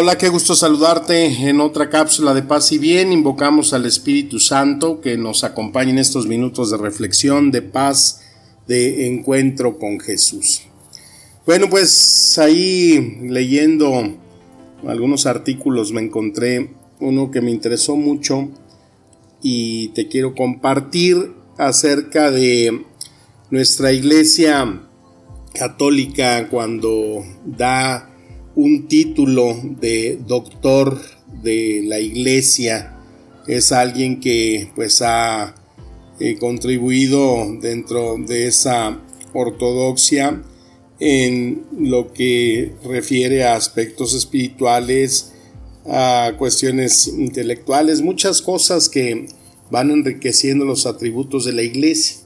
Hola, qué gusto saludarte en otra cápsula de paz y bien. Invocamos al Espíritu Santo que nos acompañe en estos minutos de reflexión, de paz, de encuentro con Jesús. Bueno, pues ahí leyendo algunos artículos me encontré uno que me interesó mucho y te quiero compartir acerca de nuestra iglesia católica cuando da un título de doctor de la iglesia. Es alguien que pues ha eh, contribuido dentro de esa ortodoxia en lo que refiere a aspectos espirituales, a cuestiones intelectuales, muchas cosas que van enriqueciendo los atributos de la iglesia.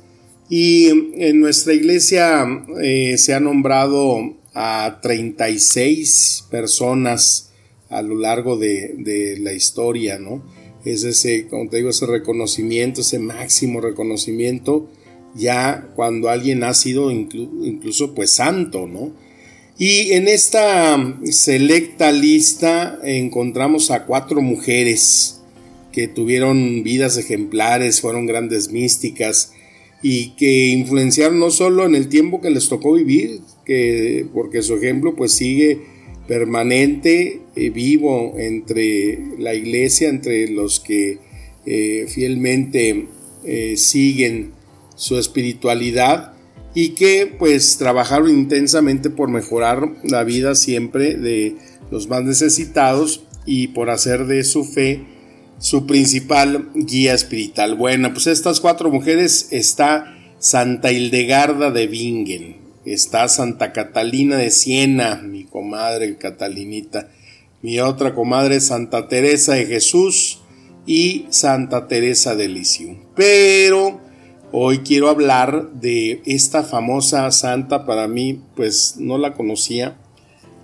Y en nuestra iglesia eh, se ha nombrado a 36 personas a lo largo de, la historia, ¿no? Es ese, como te digo, ese reconocimiento, ese máximo reconocimiento, ya cuando alguien ha sido incluso pues santo, ¿no? Y en esta selecta lista encontramos a cuatro mujeres que tuvieron vidas ejemplares, fueron grandes místicas y que influenciaron no solo en el tiempo que les tocó vivir, que, porque su ejemplo pues sigue permanente, eh, vivo entre la iglesia, entre los que eh, fielmente eh, siguen su espiritualidad y que pues trabajaron intensamente por mejorar la vida siempre de los más necesitados y por hacer de su fe su principal guía espiritual. Bueno, pues estas cuatro mujeres está Santa Hildegarda de Bingen, está Santa Catalina de Siena, mi comadre Catalinita, mi otra comadre Santa Teresa de Jesús y Santa Teresa de Lisieux. Pero hoy quiero hablar de esta famosa santa, para mí pues no la conocía.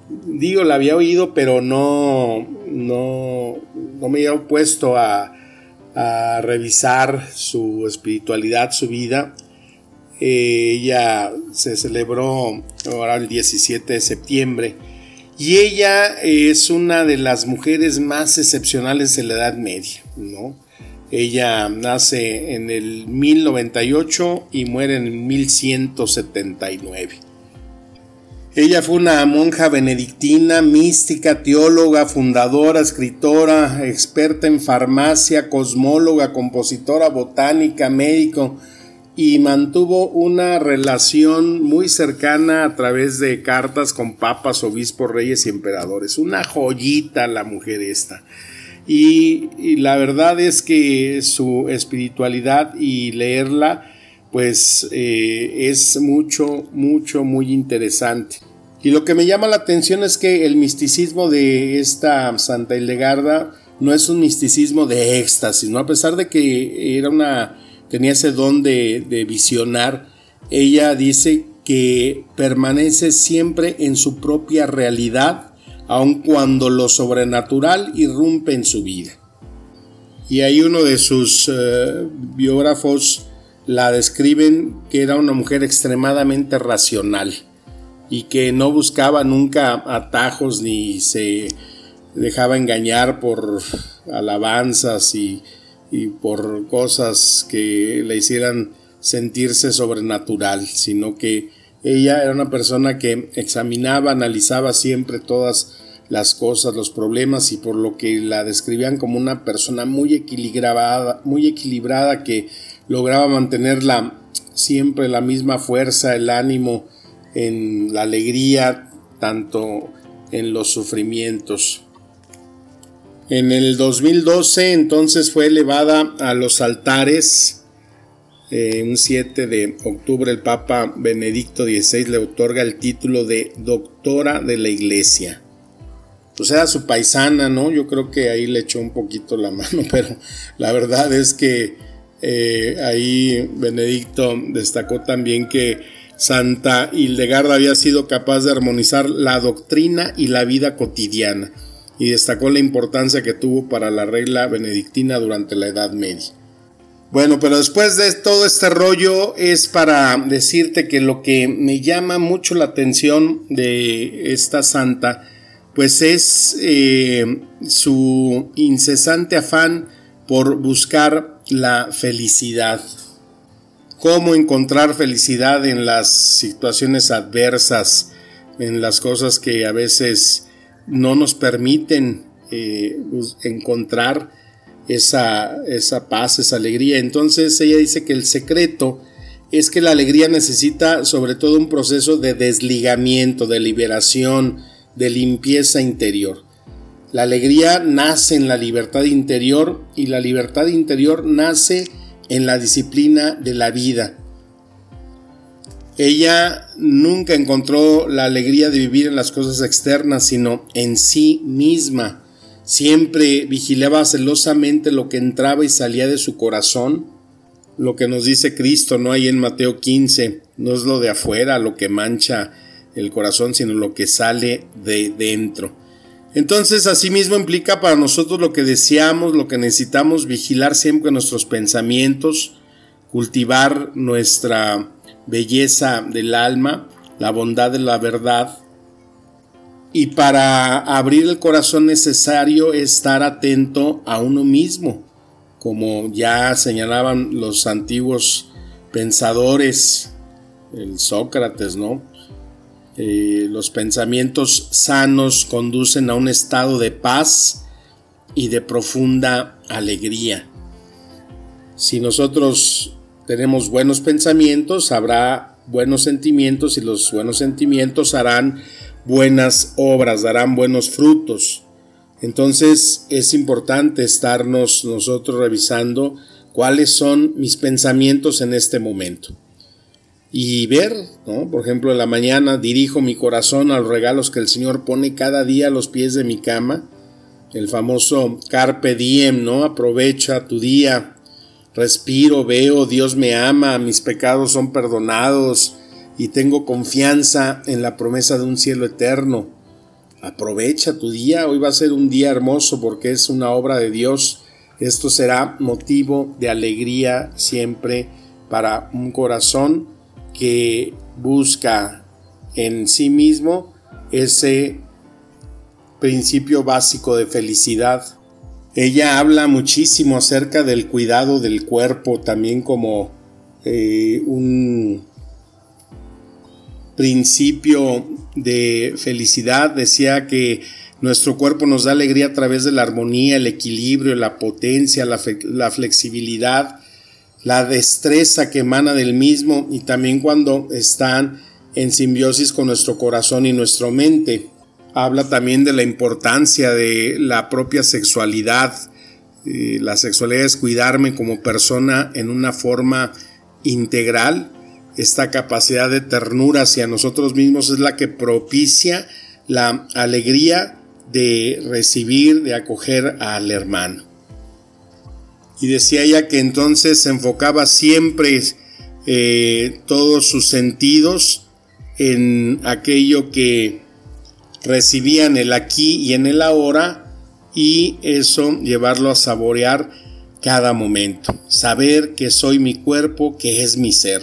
Digo, la había oído, pero no, no, no me había puesto a, a revisar su espiritualidad, su vida ella se celebró ahora el 17 de septiembre y ella es una de las mujeres más excepcionales de la Edad Media, ¿no? Ella nace en el 1098 y muere en 1179. Ella fue una monja benedictina, mística, teóloga, fundadora, escritora, experta en farmacia, cosmóloga, compositora, botánica, médico, y mantuvo una relación muy cercana a través de cartas con papas, obispos, reyes y emperadores. Una joyita la mujer esta. Y, la verdad es que su espiritualidad y leerla pues eh, es mucho, mucho, muy interesante. Y lo que me llama la atención es que el misticismo de esta Santa Hildegarda no es un misticismo de éxtasis, ¿no? A pesar de que era una tenía ese don de, visionar, ella dice que permanece siempre en su propia realidad, aun cuando lo sobrenatural irrumpe en su vida. Y hay uno de sus eh, biógrafos la describen que era una mujer extremadamente racional y que no buscaba nunca atajos ni se dejaba engañar por alabanzas y por cosas que le hicieran sentirse sobrenatural, sino que ella era una persona que examinaba, analizaba siempre todas las cosas, los problemas y por lo que la describían como una persona muy equilibrada, muy equilibrada que lograba mantener siempre la misma fuerza, el ánimo en la alegría, tanto en los sufrimientos. En el 2012 entonces fue elevada a los altares. Eh, un 7 de octubre el Papa Benedicto XVI le otorga el título de doctora de la Iglesia. pues era su paisana, ¿no? Yo creo que ahí le echó un poquito la mano, pero la verdad es que eh, ahí Benedicto destacó también que Santa Hildegarda había sido capaz de armonizar la doctrina y la vida cotidiana y destacó la importancia que tuvo para la regla benedictina durante la Edad Media. Bueno, pero después de todo este rollo es para decirte que lo que me llama mucho la atención de esta santa, pues es eh, su incesante afán por buscar la felicidad. Cómo encontrar felicidad en las situaciones adversas, en las cosas que a veces no nos permiten eh, encontrar esa, esa paz, esa alegría. Entonces ella dice que el secreto es que la alegría necesita sobre todo un proceso de desligamiento, de liberación, de limpieza interior. La alegría nace en la libertad interior y la libertad interior nace en la disciplina de la vida. Ella nunca encontró la alegría de vivir en las cosas externas, sino en sí misma. Siempre vigilaba celosamente lo que entraba y salía de su corazón. Lo que nos dice Cristo, no hay en Mateo 15, no es lo de afuera lo que mancha el corazón, sino lo que sale de dentro. Entonces, asimismo implica para nosotros lo que deseamos, lo que necesitamos, vigilar siempre nuestros pensamientos, cultivar nuestra belleza del alma, la bondad de la verdad. Y para abrir el corazón necesario estar atento a uno mismo, como ya señalaban los antiguos pensadores, el Sócrates, ¿no? Eh, los pensamientos sanos conducen a un estado de paz y de profunda alegría. Si nosotros tenemos buenos pensamientos, habrá buenos sentimientos y los buenos sentimientos harán buenas obras, darán buenos frutos. Entonces es importante estarnos nosotros revisando cuáles son mis pensamientos en este momento. Y ver, ¿no? por ejemplo, en la mañana dirijo mi corazón a los regalos que el Señor pone cada día a los pies de mi cama. El famoso carpe diem, ¿no? Aprovecha tu día, respiro, veo, Dios me ama, mis pecados son perdonados y tengo confianza en la promesa de un cielo eterno. Aprovecha tu día, hoy va a ser un día hermoso porque es una obra de Dios. Esto será motivo de alegría siempre para un corazón que busca en sí mismo ese principio básico de felicidad ella habla muchísimo acerca del cuidado del cuerpo, también como eh, un principio de felicidad. Decía que nuestro cuerpo nos da alegría a través de la armonía, el equilibrio, la potencia, la, la flexibilidad, la destreza que emana del mismo y también cuando están en simbiosis con nuestro corazón y nuestra mente habla también de la importancia de la propia sexualidad. Eh, la sexualidad es cuidarme como persona en una forma integral. Esta capacidad de ternura hacia nosotros mismos es la que propicia la alegría de recibir, de acoger al hermano. Y decía ella que entonces se enfocaba siempre eh, todos sus sentidos en aquello que recibían el aquí y en el ahora y eso llevarlo a saborear cada momento, saber que soy mi cuerpo, que es mi ser.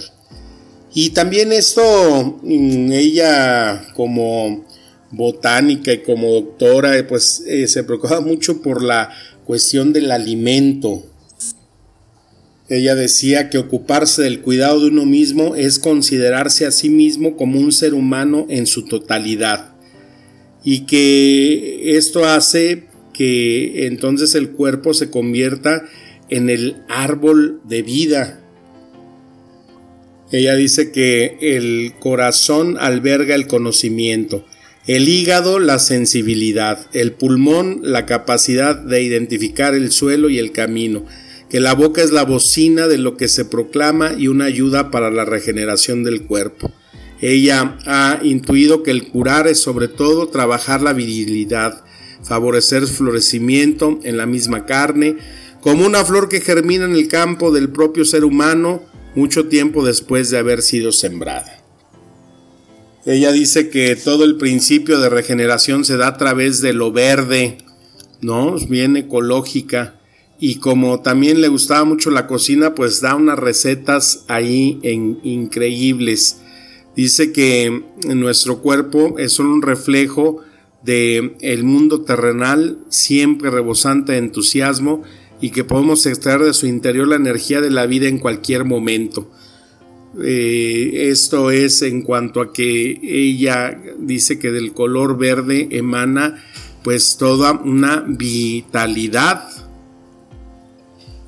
Y también esto, mm, ella como botánica y como doctora, pues eh, se preocupa mucho por la cuestión del alimento. Ella decía que ocuparse del cuidado de uno mismo es considerarse a sí mismo como un ser humano en su totalidad y que esto hace que entonces el cuerpo se convierta en el árbol de vida. Ella dice que el corazón alberga el conocimiento, el hígado la sensibilidad, el pulmón la capacidad de identificar el suelo y el camino, que la boca es la bocina de lo que se proclama y una ayuda para la regeneración del cuerpo. Ella ha intuido que el curar es sobre todo trabajar la virilidad, favorecer florecimiento en la misma carne, como una flor que germina en el campo del propio ser humano mucho tiempo después de haber sido sembrada. Ella dice que todo el principio de regeneración se da a través de lo verde, ¿no? Bien ecológica. Y como también le gustaba mucho la cocina, pues da unas recetas ahí en, increíbles. Dice que nuestro cuerpo es solo un reflejo de el mundo terrenal, siempre rebosante de entusiasmo y que podemos extraer de su interior la energía de la vida en cualquier momento. Eh, esto es en cuanto a que ella dice que del color verde emana pues toda una vitalidad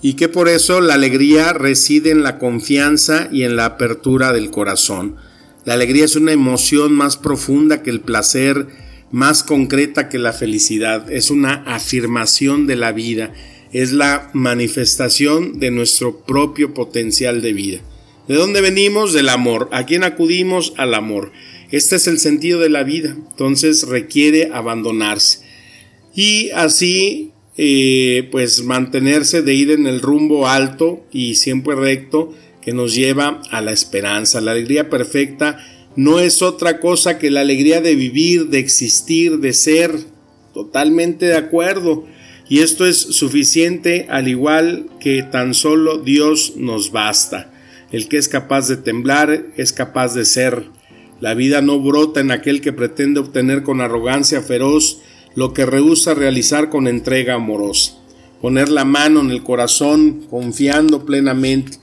y que por eso la alegría reside en la confianza y en la apertura del corazón. La alegría es una emoción más profunda que el placer, más concreta que la felicidad, es una afirmación de la vida, es la manifestación de nuestro propio potencial de vida. ¿De dónde venimos? Del amor. ¿A quién acudimos? Al amor. Este es el sentido de la vida, entonces requiere abandonarse. Y así, eh, pues mantenerse de ir en el rumbo alto y siempre recto, que nos lleva a la esperanza. La alegría perfecta no es otra cosa que la alegría de vivir, de existir, de ser. Totalmente de acuerdo. Y esto es suficiente al igual que tan solo Dios nos basta. El que es capaz de temblar es capaz de ser. La vida no brota en aquel que pretende obtener con arrogancia feroz lo que rehúsa realizar con entrega amorosa. Poner la mano en el corazón confiando plenamente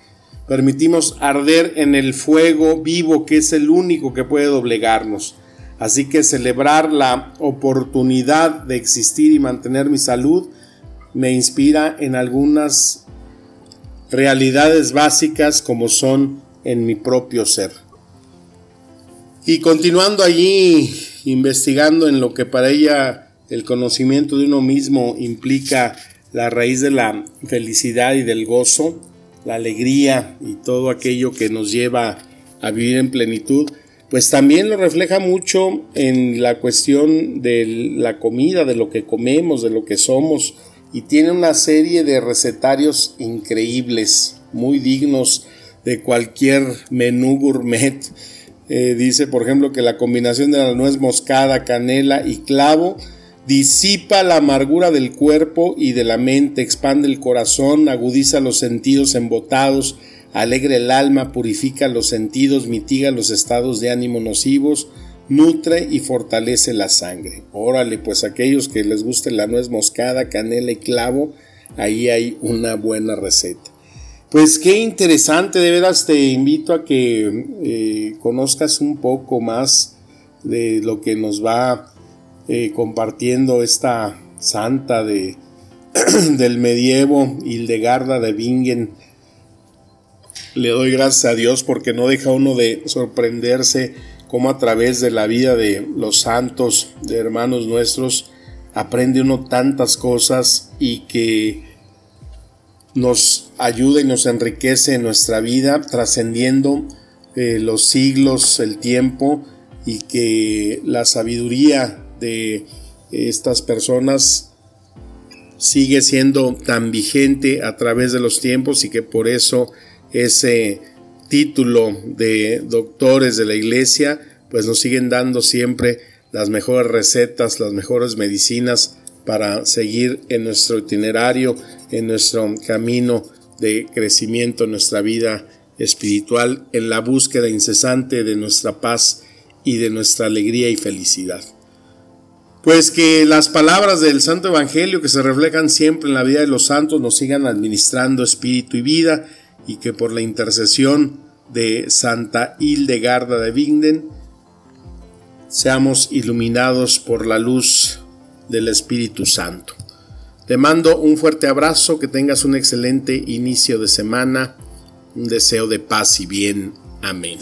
permitimos arder en el fuego vivo que es el único que puede doblegarnos. Así que celebrar la oportunidad de existir y mantener mi salud me inspira en algunas realidades básicas como son en mi propio ser. Y continuando allí, investigando en lo que para ella el conocimiento de uno mismo implica la raíz de la felicidad y del gozo, la alegría y todo aquello que nos lleva a vivir en plenitud, pues también lo refleja mucho en la cuestión de la comida, de lo que comemos, de lo que somos, y tiene una serie de recetarios increíbles, muy dignos de cualquier menú gourmet. Eh, dice, por ejemplo, que la combinación de la nuez moscada, canela y clavo disipa la amargura del cuerpo y de la mente, expande el corazón, agudiza los sentidos embotados, alegra el alma, purifica los sentidos, mitiga los estados de ánimo nocivos, nutre y fortalece la sangre. Órale, pues aquellos que les guste la nuez moscada, canela y clavo, ahí hay una buena receta. Pues qué interesante, de veras te invito a que eh, conozcas un poco más de lo que nos va eh, compartiendo esta santa de, del medievo, Hildegarda de Bingen. Le doy gracias a Dios porque no deja uno de sorprenderse cómo a través de la vida de los santos, de hermanos nuestros, aprende uno tantas cosas y que nos ayuda y nos enriquece en nuestra vida, trascendiendo eh, los siglos, el tiempo, y que la sabiduría de estas personas sigue siendo tan vigente a través de los tiempos y que por eso ese título de doctores de la iglesia pues nos siguen dando siempre las mejores recetas, las mejores medicinas para seguir en nuestro itinerario, en nuestro camino de crecimiento en nuestra vida espiritual, en la búsqueda incesante de nuestra paz y de nuestra alegría y felicidad. Pues que las palabras del Santo Evangelio que se reflejan siempre en la vida de los santos nos sigan administrando espíritu y vida y que por la intercesión de Santa Hildegarda de Bingen seamos iluminados por la luz del Espíritu Santo. Te mando un fuerte abrazo, que tengas un excelente inicio de semana, un deseo de paz y bien. Amén.